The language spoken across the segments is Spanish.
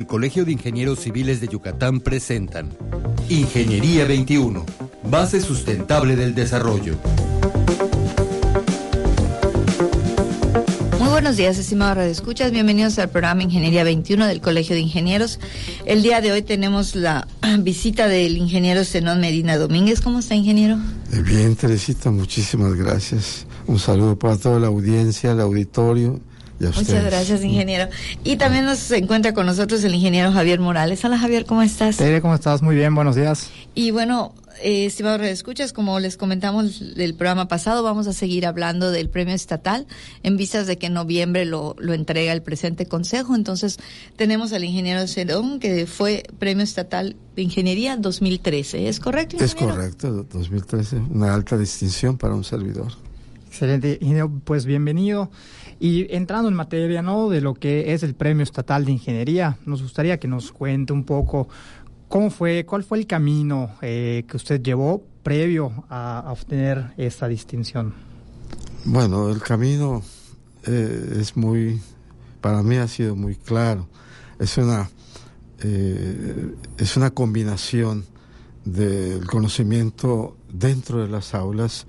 El Colegio de Ingenieros Civiles de Yucatán presentan Ingeniería 21, base sustentable del desarrollo. Muy buenos días, estimados radioescuchas. Bienvenidos al programa Ingeniería 21 del Colegio de Ingenieros. El día de hoy tenemos la visita del ingeniero Zenón Medina Domínguez. ¿Cómo está, ingeniero? Bien, Teresita, muchísimas gracias. Un saludo para toda la audiencia, el auditorio Muchas gracias, ingeniero. Y también nos encuentra con nosotros el ingeniero Javier Morales. Hola, Javier, ¿cómo estás? Tere, ¿cómo estás? Muy bien, buenos días. Y bueno, eh, estimados escuchas, como les comentamos del programa pasado, vamos a seguir hablando del premio estatal en vistas de que en noviembre lo, lo entrega el presente consejo. Entonces, tenemos al ingeniero Cerón, que fue premio estatal de ingeniería 2013. ¿Es correcto? Es correcto, 2013. Una alta distinción para un servidor. Excelente. Pues bienvenido. Y entrando en materia, ¿no? De lo que es el Premio Estatal de Ingeniería, nos gustaría que nos cuente un poco cómo fue, cuál fue el camino eh, que usted llevó previo a, obtener esta distinción. Bueno, el camino eh, es muy, para mí ha sido muy claro. Es una, eh, es una combinación del conocimiento dentro de las aulas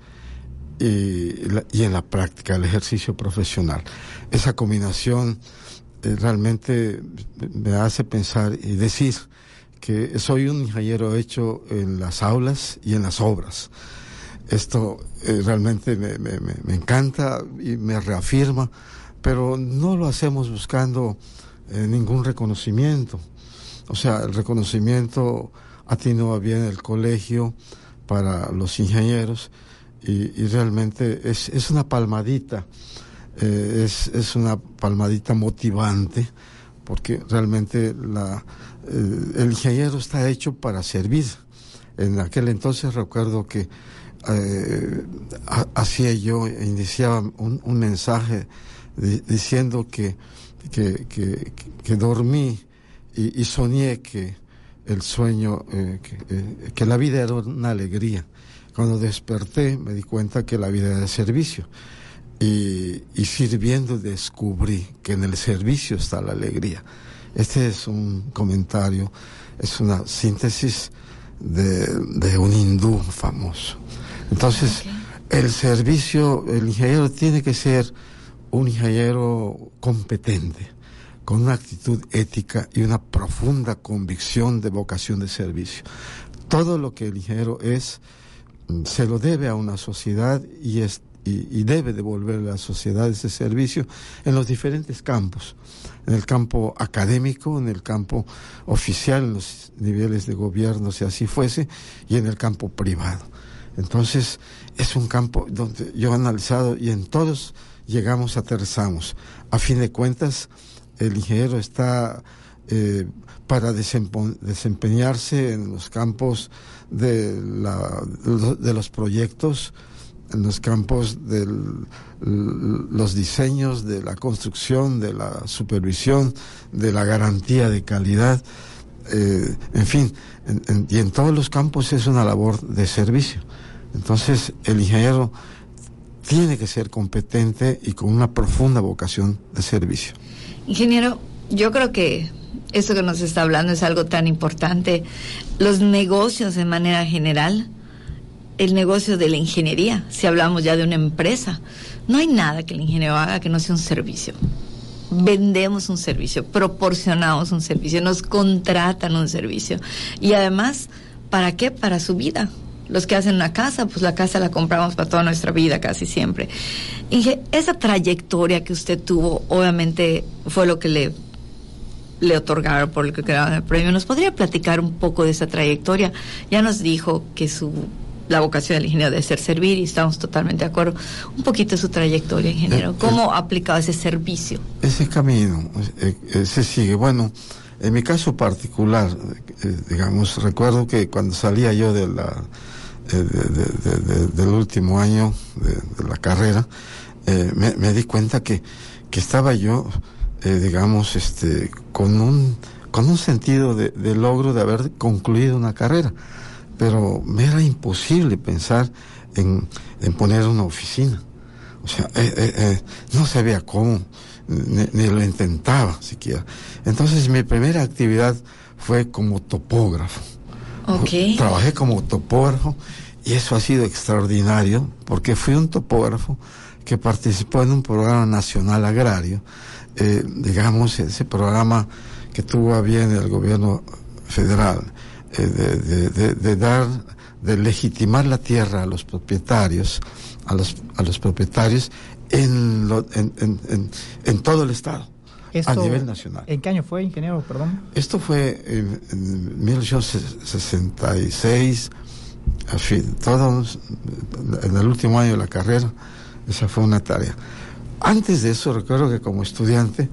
y, en la práctica, el ejercicio profesional. Esa combinación eh, realmente me hace pensar y decir que soy un ingeniero hecho en las aulas y en las obras. Esto eh, realmente me, me, me, encanta y me reafirma, pero no lo hacemos buscando eh, ningún reconocimiento. O sea, el reconocimiento a ti no va bien el colegio para los ingenieros, y, realmente es, es, una palmadita, eh, es, es, una palmadita motivante, porque realmente eh, el ingeniero está hecho para servir. En aquel entonces recuerdo que eh, hacía yo, iniciaba un, mensaje diciendo que, que, dormí y, y, soñé que el sueño, que la vida era una alegría cuando desperté me di cuenta que la vida era de servicio. Y, sirviendo descubrí que en el servicio está la alegría. Este es un comentario, es una síntesis de, un hindú famoso. Entonces, el servicio, el ingeniero tiene que ser un ingeniero competente, con una actitud ética y una profunda convicción de vocación de servicio. Todo lo que el ingeniero es, se lo debe a una sociedad y, es, y, debe devolver a la sociedad ese servicio en los diferentes campos, en el campo académico, en el campo oficial, en los niveles de gobierno, si así fuese, y en el campo privado. Entonces, es un campo donde yo he analizado y en todos llegamos, aterrizamos. A fin de cuentas, el ingeniero está eh, para desempeñarse en los campos de, la, de los proyectos, en los campos de los diseños, de la construcción, de la supervisión, de la garantía de calidad, eh, en fin, y en todos los campos es una labor de servicio. Entonces, el ingeniero tiene que ser competente y con una profunda vocación de servicio. Ingeniero, yo creo que eso que nos está hablando es algo tan importante. Los negocios de manera general, el negocio de la ingeniería, si hablamos ya de una empresa, no hay nada que el ingeniero haga que no sea un servicio. Vendemos un servicio, proporcionamos un servicio, nos contratan un servicio. Y además, ¿para qué? Para su vida. Los que hacen una casa, pues la casa la compramos para toda nuestra vida casi siempre. Inge, esa trayectoria que usted tuvo, obviamente fue lo que le le otorgaron por lo que quedaba el premio. ¿Nos podría platicar un poco de esa trayectoria? Ya nos dijo que su la vocación del ingeniero debe ser servir y estamos totalmente de acuerdo. Un poquito de su trayectoria, ingeniero. Eh, ¿Cómo ha aplicado ese servicio? Ese camino eh, eh, se sigue. Bueno, en mi caso particular, digamos, recuerdo que cuando salía yo de la, del último año de, la carrera, me, me, di cuenta que, que estaba yo eh, digamos, este, con un, con un sentido de, logro de haber concluido una carrera. Pero me era imposible pensar en, en poner una oficina. O sea, eh, eh, no sabía cómo, ni, lo intentaba siquiera. Entonces mi primera actividad fue como topógrafo. Trabajé como topógrafo y eso ha sido extraordinario porque fui un topógrafo que participó en un programa nacional agrario, eh, digamos, ese programa que tuvo a bien el gobierno federal, eh, de, dar, de legitimar la tierra a los propietarios, a los, a los propietarios en, en, en, todo el Estado. a nivel nacional. ¿En qué año fue, ingeniero? Perdón. Esto fue en, en 1866, todos en el último año de la carrera, esa fue una tarea. Antes de eso, recuerdo que como estudiante,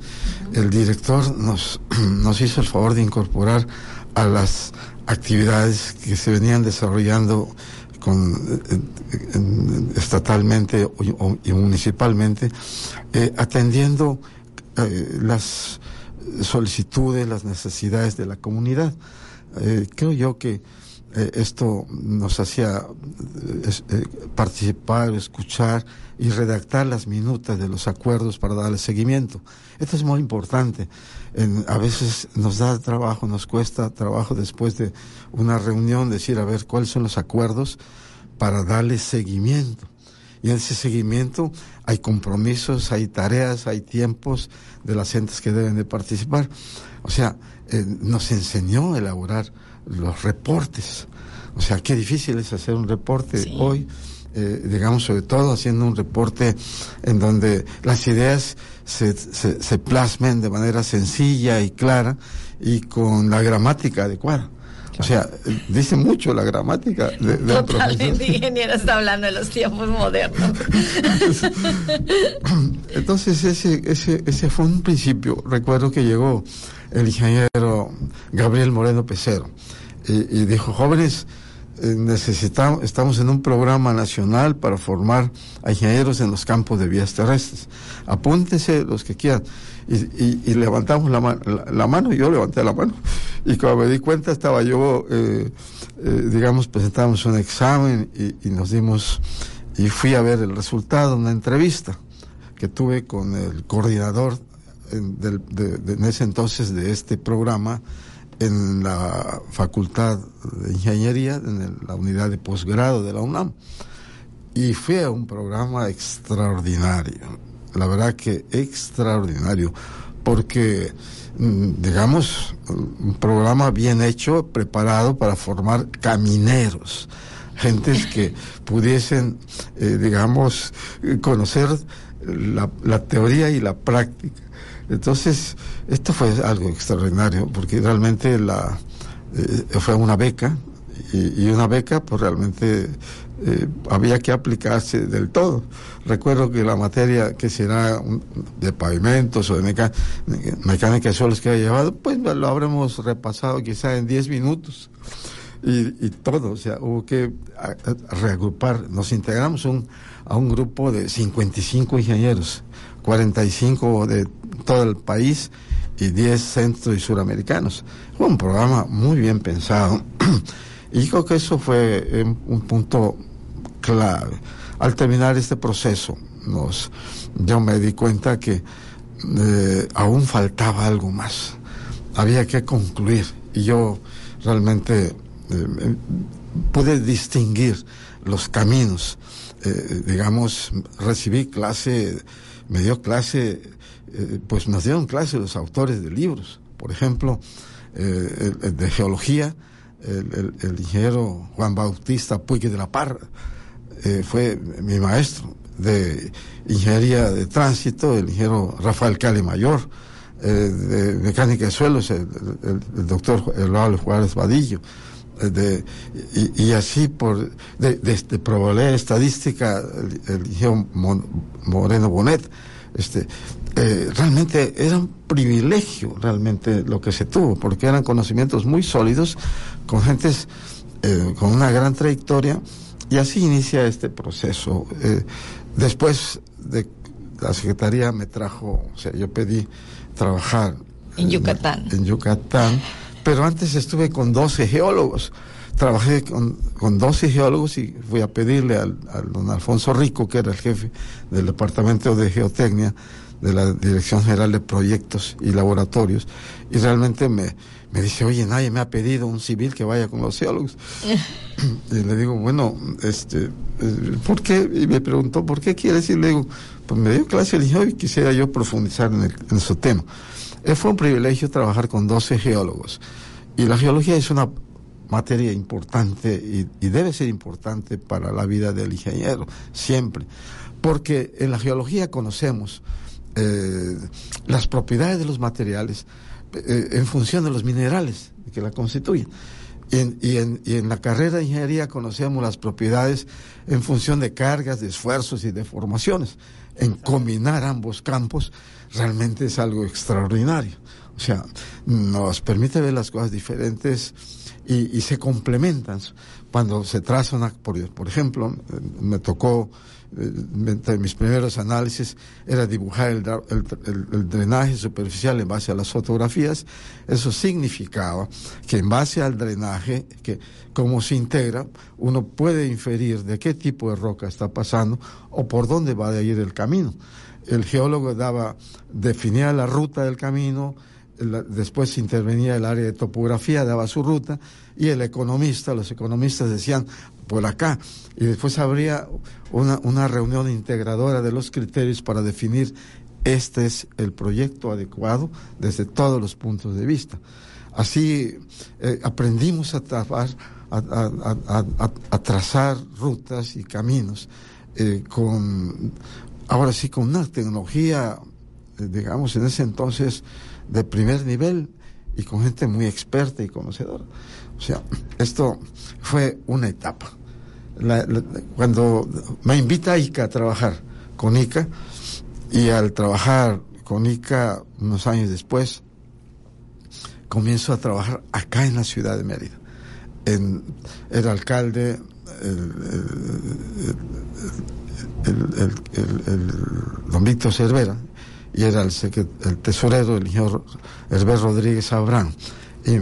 el director nos, nos hizo el favor de incorporar a las actividades que se venían desarrollando con, estatalmente y municipalmente, eh, atendiendo eh, las solicitudes, las necesidades de la comunidad. Eh, creo yo que esto nos hacía participar, escuchar y redactar las minutas de los acuerdos para darle seguimiento. Esto es muy importante. a veces nos da trabajo, nos cuesta trabajo después de una reunión decir, a ver, cuáles son los acuerdos para darle seguimiento. Y en ese seguimiento hay compromisos, hay tareas, hay tiempos de las gentes que deben de participar. O sea, eh, nos enseñó a elaborar los reportes. O sea, qué difícil es hacer un reporte hoy eh, digamos, sobre todo haciendo un reporte en donde las ideas se, se, plasmen de manera sencilla y clara y con la gramática adecuada. O sea, dice mucho la gramática de, de Totalmente, ingeniero está hablando de los tiempos modernos. Entonces, ese, ese, ese fue un principio. Recuerdo que llegó el ingeniero Gabriel Moreno Pecero y dijo, jóvenes, eh, necesitamos, estamos en un programa nacional para formar a ingenieros en los campos de vías terrestres. Apúntense los que quieran. Y, levantamos la, la, mano, y yo levanté la mano. Y cuando me di cuenta estaba yo, eh, eh, digamos, presentamos un examen y, nos dimos, y fui a ver el resultado, una entrevista que tuve con el coordinador en ese entonces de este programa en la Facultad de Ingeniería, en la unidad de posgrado de la UNAM. Y fue un programa extraordinario, la verdad que extraordinario, porque, mm, digamos, un programa bien hecho, preparado para formar camineros, gentes que pudiesen, eh, digamos, conocer la, la teoría y la práctica entonces, esto fue algo extraordinario, porque realmente la, eh, fue una beca, y, una beca, pues realmente eh, había que aplicarse del todo. Recuerdo que la materia que será de pavimentos o de mecánica de suelos que ha llevado, pues lo habremos repasado quizá en 10 minutos. Y, y, todo, o sea, hubo que reagrupar. Nos integramos un, a un grupo de 55 ingenieros, 45 de todo el país y 10 centro y suramericanos. Fue un programa muy bien pensado y creo que eso fue un punto clave. Al terminar este proceso, nos, yo me di cuenta que eh, aún faltaba algo más. Había que concluir y yo realmente eh, pude distinguir los caminos. Eh, digamos, recibí clase, me dio clase eh, pues nos dieron clase los autores de libros. Por ejemplo, eh, el, de geología, el, ingeniero Juan Bautista Puig de la Parra eh, fue mi maestro. De ingeniería de tránsito, el ingeniero Rafael Cali Mayor. de mecánica de suelos, el, doctor Eduardo Juárez Vadillo. De, y, así por de, de, probabilidad estadística el, ingeniero Moreno Bonet este eh, realmente era un privilegio realmente lo que se tuvo, porque eran conocimientos muy sólidos, con gentes eh, con una gran trayectoria, y así inicia este proceso. Eh, después de la Secretaría me trajo, o sea, yo pedí trabajar en Yucatán. En, Yucatán, pero antes estuve con 12 geólogos. Trabajé con, con 12 geólogos y fui a pedirle al, don Alfonso Rico, que era el jefe del Departamento de Geotecnia, de la Dirección General de Proyectos y Laboratorios, y realmente me, me dice, oye, nadie me ha pedido un civil que vaya con los geólogos. y le digo, bueno, este, eh, ¿por qué? Y me preguntó, ¿por qué quieres? Y le digo, pues me dio clase y hoy quisiera yo profundizar en, en su tema. Eh, fue un privilegio trabajar con 12 geólogos. Y la geología es una materia importante y, debe ser importante para la vida del ingeniero, siempre. Porque en la geología conocemos eh, las propiedades de los materiales eh, en función de los minerales que la constituyen. Y en, y, en, y en, la carrera de ingeniería conocemos las propiedades en función de cargas, de esfuerzos y de formaciones. En combinar ambos campos realmente es algo extraordinario. O sea, nos permite ver las cosas diferentes y, y se complementan. Cuando se traza una, por, por ejemplo, me tocó entre mis primeros análisis era dibujar el, el, el, drenaje superficial en base a las fotografías. Eso significaba que en base al drenaje, que cómo se integra, uno puede inferir de qué tipo de roca está pasando o por dónde va a ir el camino. El geólogo daba, definía la ruta del camino, después intervenía el área de topografía, daba su ruta, y el economista, los economistas decían, por acá. Y después habría una, una reunión integradora de los criterios para definir este es el proyecto adecuado desde todos los puntos de vista. Así eh, aprendimos a, a, trazar rutas y caminos eh, con, ahora sí, con una tecnología, eh, digamos, en ese entonces de primer nivel y con gente muy experta y conocedora. O sea, esto fue una etapa. Cuando me invita ICA a trabajar con ICA, y al trabajar con ICA unos años después, comienzo a trabajar acá en la ciudad de Mérida. En, el alcalde, don Víctor Cervera, y era el, el tesorero, el señor Herbert Rodríguez Abrán. Y,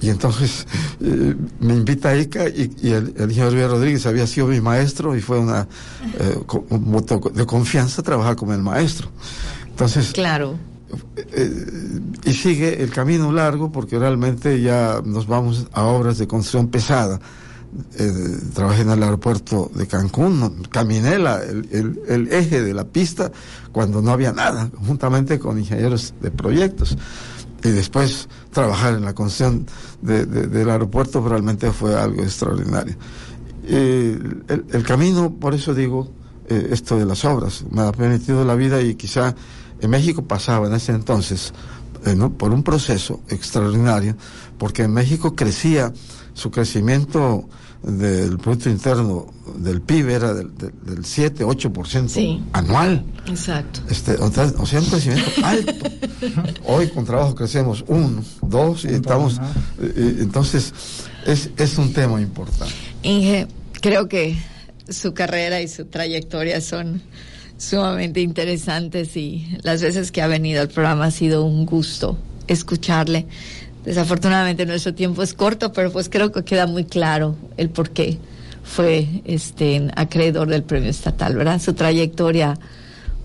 y entonces eh, me invita a ICA y, y el, el, ingeniero Luis Rodríguez había sido mi maestro y fue una eh, un voto de confianza trabajar con el maestro. Entonces, claro. Eh, y sigue el camino largo porque realmente ya nos vamos a obras de construcción pesada. Eh, trabajé en el aeropuerto de Cancún, caminé el, el, eje de la pista cuando no había nada, juntamente con ingenieros de proyectos y después trabajar en la construcción de, de, del aeropuerto realmente fue algo extraordinario. El, camino, por eso digo, eh, esto de las obras, me ha permitido la vida y quizá en México pasaba en ese entonces ¿no? por un proceso extraordinario, porque en México crecía su crecimiento del Producto Interno del PIB era del, del, del 7, 8% sí, anual. Exacto. Este, o, sea, un crecimiento alto. Hoy con trabajo crecemos uno, dos, y estamos. Eh, entonces, es, es un tema importante. Inge, creo que su carrera y su trayectoria son sumamente interesantes y las veces que ha venido al programa ha sido un gusto escucharle. Desafortunadamente nuestro tiempo es corto, pero pues creo que queda muy claro el por qué fue este acreedor del premio estatal, ¿verdad? Su trayectoria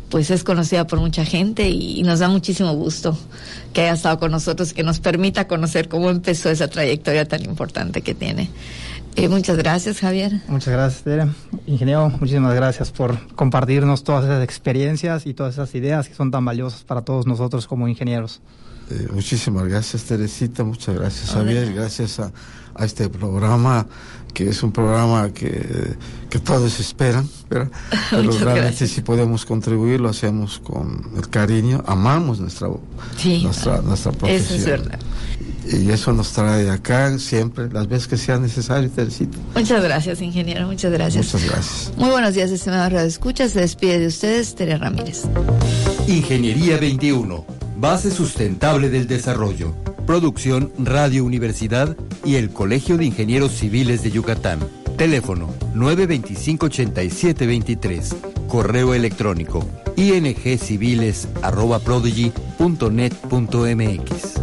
pues es conocida por mucha gente y, nos da muchísimo gusto que haya estado con nosotros, que nos permita conocer cómo empezó esa trayectoria tan importante que tiene. Eh, muchas gracias, Javier. Muchas gracias, Tere. Ingeniero, muchísimas gracias por compartirnos todas esas experiencias y todas esas ideas que son tan valiosas para todos nosotros como ingenieros. Eh, muchísimas gracias, Teresita. Muchas gracias, Javier. Gracias a, a, este programa, que es un programa que, que todos esperan, ¿verdad? pero realmente gracias. si podemos contribuir, lo hacemos con el cariño. Amamos nuestra, sí, nuestra, nuestra profesión. Eso es verdad. Y eso nos trae acá siempre, las veces que sea necesario, Teresita. Muchas gracias, ingeniero. Muchas gracias. Muchas gracias. Muy buenos días, estimados Radio Escucha. Se despide de ustedes, Tere Ramírez. Ingeniería 21 Base Sustentable del Desarrollo. Producción Radio Universidad y el Colegio de Ingenieros Civiles de Yucatán. Teléfono 925-8723. Correo electrónico ingciviles.prodigy.net.mx.